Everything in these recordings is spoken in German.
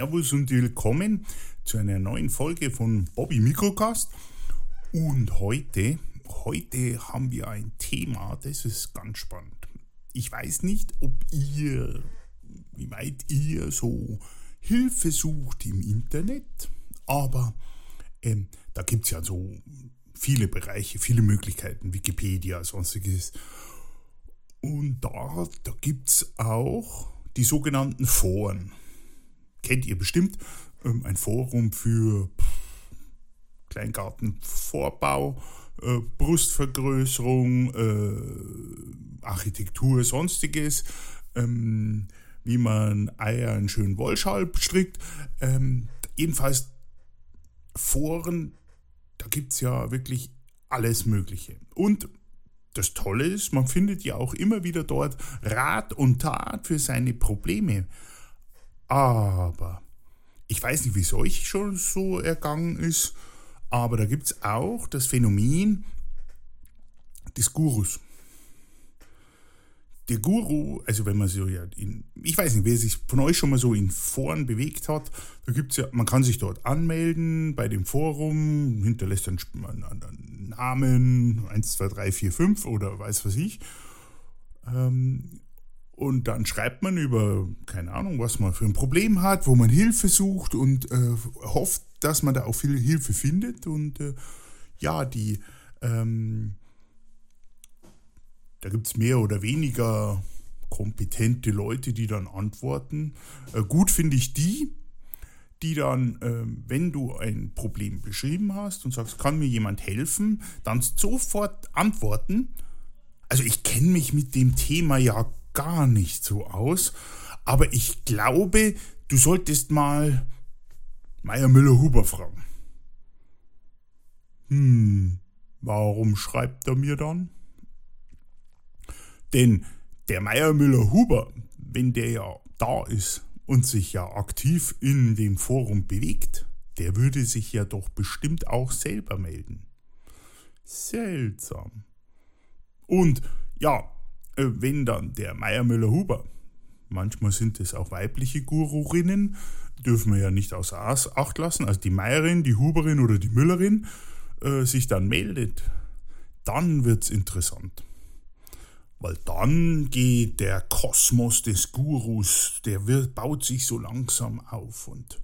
Servus und willkommen zu einer neuen Folge von Bobby Mikrocast. Und heute, heute haben wir ein Thema, das ist ganz spannend. Ich weiß nicht, ob ihr, wie weit ihr so Hilfe sucht im Internet, aber ähm, da gibt es ja so viele Bereiche, viele Möglichkeiten, Wikipedia, sonstiges. Und da, da gibt es auch die sogenannten Foren kennt ihr bestimmt, ähm, ein Forum für Kleingartenvorbau, äh, Brustvergrößerung, äh, Architektur, sonstiges, ähm, wie man Eier in schönen Wollschal strickt. Ähm, jedenfalls Foren, da gibt es ja wirklich alles Mögliche. Und das Tolle ist, man findet ja auch immer wieder dort Rat und Tat für seine Probleme. Aber ich weiß nicht, wie es euch schon so ergangen ist, aber da gibt es auch das Phänomen des Gurus. Der Guru, also wenn man so ja in, ich weiß nicht, wer sich von euch schon mal so in Foren bewegt hat, da gibt es ja, man kann sich dort anmelden bei dem Forum, hinterlässt dann einen Namen, 1, 2, 3, 4, 5 oder weiß was ich. Ähm, und dann schreibt man über, keine Ahnung, was man für ein Problem hat, wo man Hilfe sucht und äh, hofft, dass man da auch viel Hilfe findet. Und äh, ja, die, ähm, da gibt es mehr oder weniger kompetente Leute, die dann antworten. Äh, gut finde ich die, die dann, äh, wenn du ein Problem beschrieben hast und sagst, kann mir jemand helfen, dann sofort antworten. Also ich kenne mich mit dem Thema ja gar nicht so aus. Aber ich glaube, du solltest mal Meier Müller-Huber fragen. Hm, warum schreibt er mir dann? Denn der Meier Müller-Huber, wenn der ja da ist und sich ja aktiv in dem Forum bewegt, der würde sich ja doch bestimmt auch selber melden. Seltsam. Und ja, wenn dann der Meier Müller-Huber, manchmal sind es auch weibliche Gururinnen, dürfen wir ja nicht außer Acht lassen, also die Meierin, die Huberin oder die Müllerin äh, sich dann meldet, dann wird es interessant. Weil dann geht der Kosmos des Gurus, der wird, baut sich so langsam auf und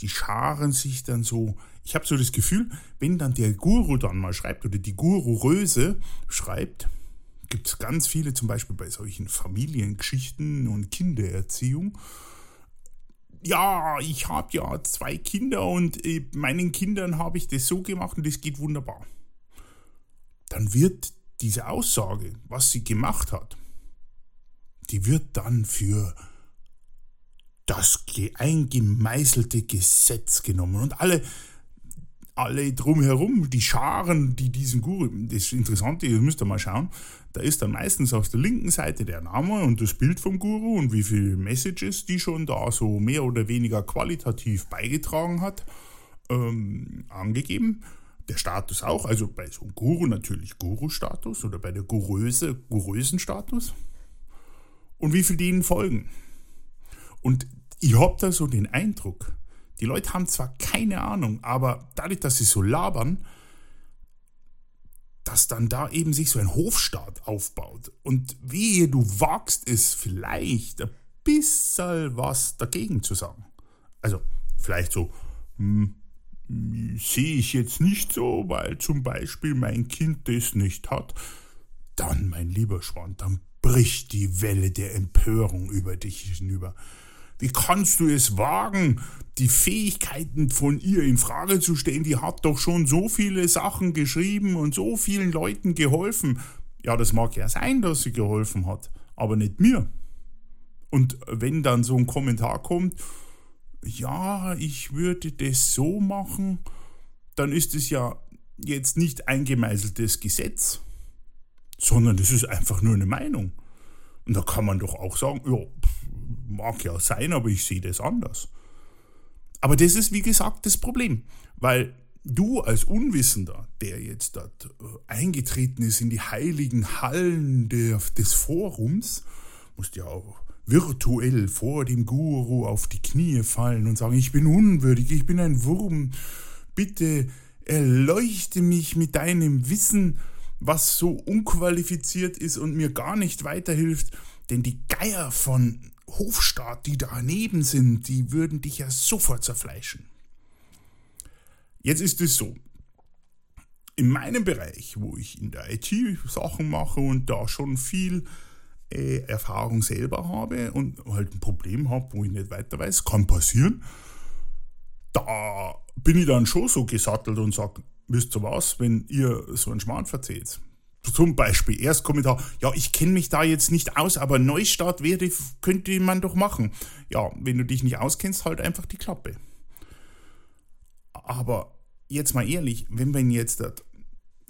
die scharen sich dann so. Ich habe so das Gefühl, wenn dann der Guru dann mal schreibt oder die Guru-Röse schreibt, gibt es ganz viele, zum Beispiel bei solchen Familiengeschichten und Kindererziehung. Ja, ich habe ja zwei Kinder und äh, meinen Kindern habe ich das so gemacht und das geht wunderbar. Dann wird diese Aussage, was sie gemacht hat, die wird dann für das eingemeißelte Gesetz genommen. Und alle alle drumherum, die Scharen, die diesen Guru, das Interessante, ihr müsst ihr mal schauen, da ist dann meistens auf der linken Seite der Name und das Bild vom Guru und wie viele Messages die schon da so mehr oder weniger qualitativ beigetragen hat, ähm, angegeben. Der Status auch, also bei so einem Guru natürlich Guru-Status oder bei der Guröse Gurösen-Status. Und wie viel denen folgen. Und ich habe da so den Eindruck, die Leute haben zwar keine Ahnung, aber dadurch, dass sie so labern, dass dann da eben sich so ein Hofstaat aufbaut. Und wie du wagst es vielleicht ein bisschen was dagegen zu sagen. Also vielleicht so, hm, sehe ich jetzt nicht so, weil zum Beispiel mein Kind das nicht hat. Dann, mein lieber Schwan, dann bricht die Welle der Empörung über dich hinüber. Wie kannst du es wagen, die Fähigkeiten von ihr in Frage zu stellen? Die hat doch schon so viele Sachen geschrieben und so vielen Leuten geholfen. Ja, das mag ja sein, dass sie geholfen hat, aber nicht mir. Und wenn dann so ein Kommentar kommt, ja, ich würde das so machen, dann ist es ja jetzt nicht ein gemeißeltes Gesetz, sondern das ist einfach nur eine Meinung. Und da kann man doch auch sagen, ja, mag ja sein, aber ich sehe das anders. Aber das ist, wie gesagt, das Problem, weil du als Unwissender, der jetzt dort äh, eingetreten ist in die heiligen Hallen der, des Forums, musst ja auch virtuell vor dem Guru auf die Knie fallen und sagen, ich bin unwürdig, ich bin ein Wurm, bitte erleuchte mich mit deinem Wissen, was so unqualifiziert ist und mir gar nicht weiterhilft, denn die Geier von Hofstaat, die daneben sind, die würden dich ja sofort zerfleischen. Jetzt ist es so, in meinem Bereich, wo ich in der IT Sachen mache und da schon viel äh, Erfahrung selber habe und halt ein Problem habe, wo ich nicht weiter weiß, kann passieren, da bin ich dann schon so gesattelt und sage, wisst ihr was, wenn ihr so einen Schmarrn verzählt, zum Beispiel Erstkommentar, ja, ich kenne mich da jetzt nicht aus, aber Neustart wäre, könnte man doch machen. Ja, wenn du dich nicht auskennst, halt einfach die Klappe. Aber jetzt mal ehrlich, wenn man jetzt,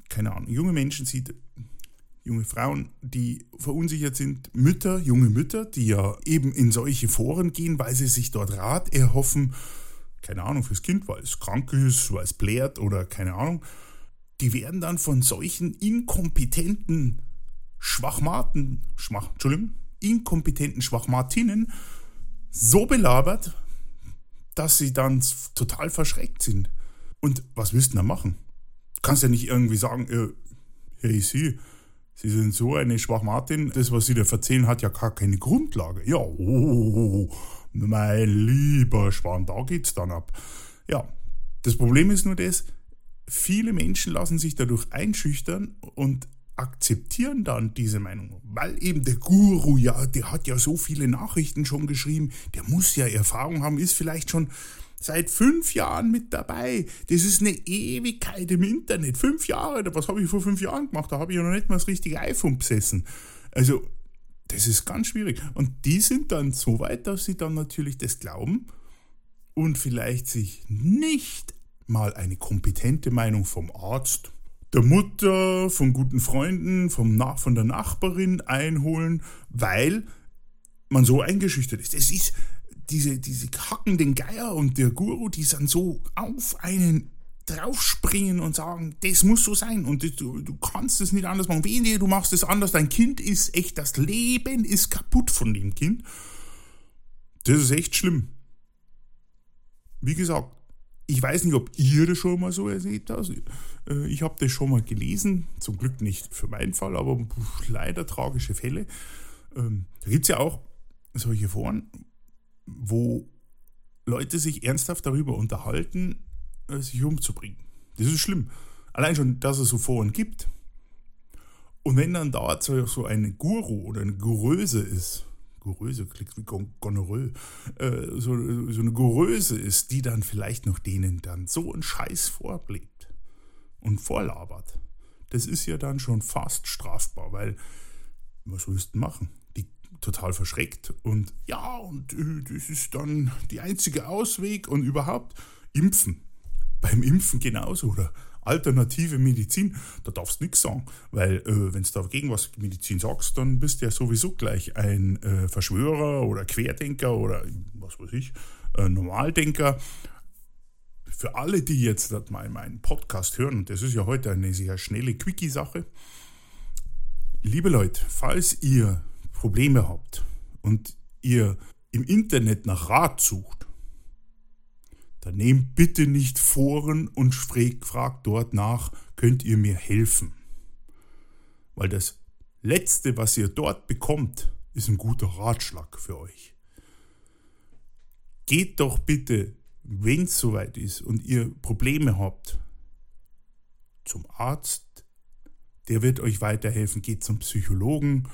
keine Ahnung, junge Menschen sieht, junge Frauen, die verunsichert sind, Mütter, junge Mütter, die ja eben in solche Foren gehen, weil sie sich dort Rat erhoffen, keine Ahnung, fürs Kind, weil es krank ist, weil es blärt oder keine Ahnung, die werden dann von solchen inkompetenten Schwachmaten, Schwach, Entschuldigung, inkompetenten Schwachmatinnen so belabert, dass sie dann total verschreckt sind. Und was willst du da machen? Du kannst ja nicht irgendwie sagen, äh, hey, Sie, Sie sind so eine Schwachmatin, das, was Sie da erzählen, hat ja gar keine Grundlage. Ja, oh, mein lieber Schwan, da geht's dann ab. Ja, das Problem ist nur das, viele Menschen lassen sich dadurch einschüchtern und akzeptieren dann diese Meinung, weil eben der Guru, ja, der hat ja so viele Nachrichten schon geschrieben, der muss ja Erfahrung haben, ist vielleicht schon seit fünf Jahren mit dabei. Das ist eine Ewigkeit im Internet. Fünf Jahre, was habe ich vor fünf Jahren gemacht? Da habe ich ja noch nicht mal das richtige iPhone besessen. Also, das ist ganz schwierig. Und die sind dann so weit, dass sie dann natürlich das glauben und vielleicht sich nicht mal eine kompetente Meinung vom Arzt, der Mutter, von guten Freunden, vom Nach von der Nachbarin einholen, weil man so eingeschüchtert ist. Es ist diese, diese hackenden Geier und der Guru, die dann so auf einen draufspringen und sagen, das muss so sein und du, du kannst es nicht anders machen. Wehe, du machst es anders, dein Kind ist echt, das Leben ist kaputt von dem Kind. Das ist echt schlimm. Wie gesagt, ich weiß nicht, ob ihr das schon mal so erlebt habt. Äh, ich habe das schon mal gelesen, zum Glück nicht für meinen Fall, aber leider tragische Fälle. Ähm, da gibt es ja auch solche Foren, wo Leute sich ernsthaft darüber unterhalten, äh, sich umzubringen. Das ist schlimm. Allein schon, dass es so Foren gibt. Und wenn dann da so ein Guru oder eine Guröse ist, Goröse klingt wie Gonorrhoe, äh, so, so eine Goröse ist, die dann vielleicht noch denen dann so einen Scheiß vorblebt und vorlabert. Das ist ja dann schon fast strafbar, weil was willst du machen? Die total verschreckt und ja, und äh, das ist dann die einzige Ausweg und überhaupt impfen. Beim Impfen genauso, oder? Alternative Medizin, da darfst du nichts sagen, weil äh, wenn du dagegen was Medizin sagst, dann bist du ja sowieso gleich ein äh, Verschwörer oder Querdenker oder was weiß ich, äh, Normaldenker. Für alle, die jetzt mal meinen Podcast hören, und das ist ja heute eine sehr schnelle Quickie-Sache, liebe Leute, falls ihr Probleme habt und ihr im Internet nach Rat sucht, dann nehmt bitte nicht Foren und fragt dort nach, könnt ihr mir helfen? Weil das Letzte, was ihr dort bekommt, ist ein guter Ratschlag für euch. Geht doch bitte, wenn es soweit ist und ihr Probleme habt, zum Arzt, der wird euch weiterhelfen, geht zum Psychologen,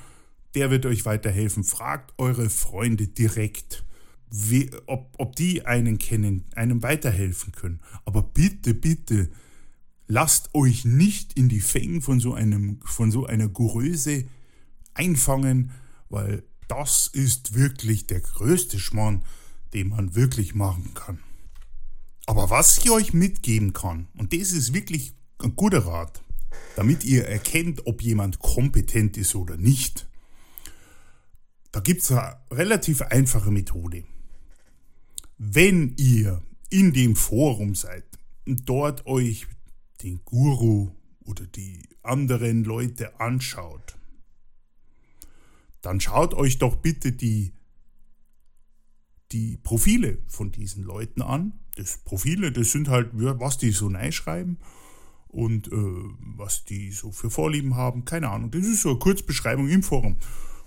der wird euch weiterhelfen, fragt eure Freunde direkt wie, ob, ob die einen kennen, einem weiterhelfen können. Aber bitte, bitte, lasst euch nicht in die Fängen von so, einem, von so einer Größe einfangen, weil das ist wirklich der größte Schmarrn, den man wirklich machen kann. Aber was ich euch mitgeben kann, und das ist wirklich ein guter Rat, damit ihr erkennt, ob jemand kompetent ist oder nicht, da gibt es eine relativ einfache Methode wenn ihr in dem Forum seid und dort euch den Guru oder die anderen Leute anschaut, dann schaut euch doch bitte die die Profile von diesen Leuten an. Das Profile, das sind halt, was die so schreiben und äh, was die so für Vorlieben haben, keine Ahnung. Das ist so eine Kurzbeschreibung im Forum.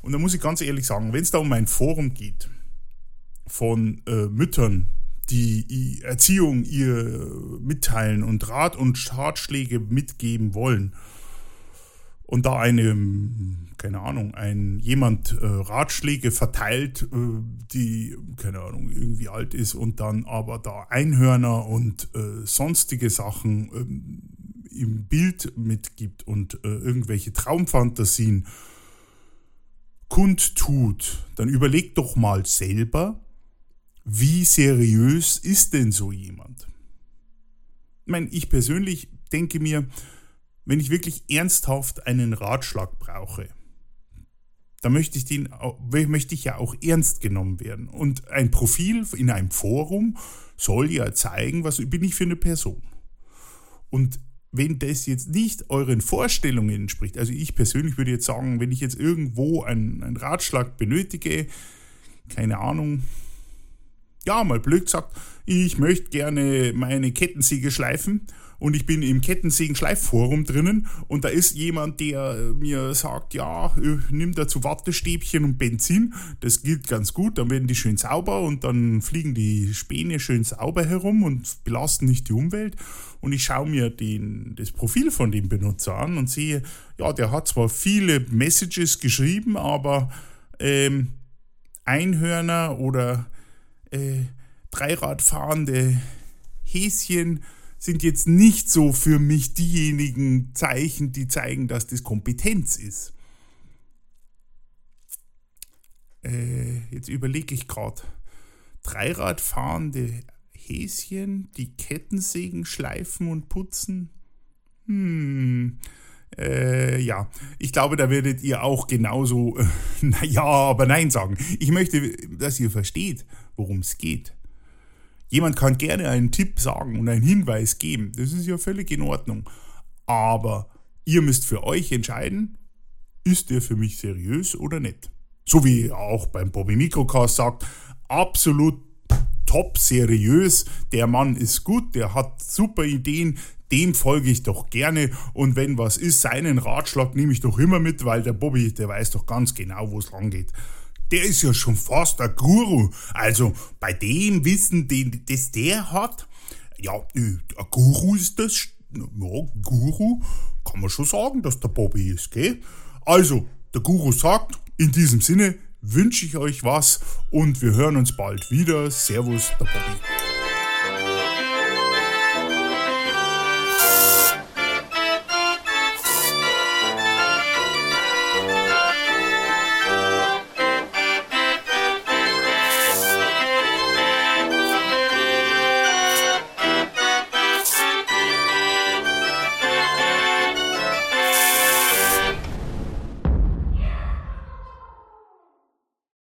Und da muss ich ganz ehrlich sagen, wenn es da um ein Forum geht von äh, Müttern, die Erziehung ihr mitteilen und Rat und Ratschläge mitgeben wollen, und da eine, keine Ahnung, ein jemand äh, Ratschläge verteilt, äh, die, keine Ahnung, irgendwie alt ist und dann aber da Einhörner und äh, sonstige Sachen ähm, im Bild mitgibt und äh, irgendwelche Traumfantasien kundtut, dann überleg doch mal selber, wie seriös ist denn so jemand? Ich meine, ich persönlich denke mir, wenn ich wirklich ernsthaft einen Ratschlag brauche, dann möchte ich, den, möchte ich ja auch ernst genommen werden. Und ein Profil in einem Forum soll ja zeigen, was bin ich für eine Person. Und wenn das jetzt nicht euren Vorstellungen entspricht, also ich persönlich würde jetzt sagen, wenn ich jetzt irgendwo einen, einen Ratschlag benötige, keine Ahnung, ja, mal blöd gesagt, ich möchte gerne meine Kettensäge schleifen und ich bin im Kettensägen-Schleifforum drinnen und da ist jemand, der mir sagt, ja, äh, nimm dazu Wattestäbchen und Benzin. Das gilt ganz gut, dann werden die schön sauber und dann fliegen die Späne schön sauber herum und belasten nicht die Umwelt. Und ich schaue mir den, das Profil von dem Benutzer an und sehe, ja, der hat zwar viele Messages geschrieben, aber ähm, Einhörner oder äh, Dreiradfahrende Häschen sind jetzt nicht so für mich diejenigen Zeichen, die zeigen, dass das Kompetenz ist. Äh, jetzt überlege ich gerade. Dreiradfahrende Häschen, die Kettensägen schleifen und putzen? Hm. Äh, ja, ich glaube, da werdet ihr auch genauso, äh, naja, aber nein sagen. Ich möchte, dass ihr versteht, worum es geht. Jemand kann gerne einen Tipp sagen und einen Hinweis geben. Das ist ja völlig in Ordnung. Aber ihr müsst für euch entscheiden, ist der für mich seriös oder nicht. So wie auch beim Bobby Mikrocast sagt, absolut top seriös. Der Mann ist gut, der hat super Ideen, dem folge ich doch gerne. Und wenn was ist, seinen Ratschlag nehme ich doch immer mit, weil der Bobby, der weiß doch ganz genau, wo es lang geht der ist ja schon fast ein Guru. Also bei dem Wissen, den, das der hat, ja, ein Guru ist das, ja, Guru, kann man schon sagen, dass der Bobby ist, gell? Also, der Guru sagt, in diesem Sinne wünsche ich euch was und wir hören uns bald wieder. Servus, der Bobby.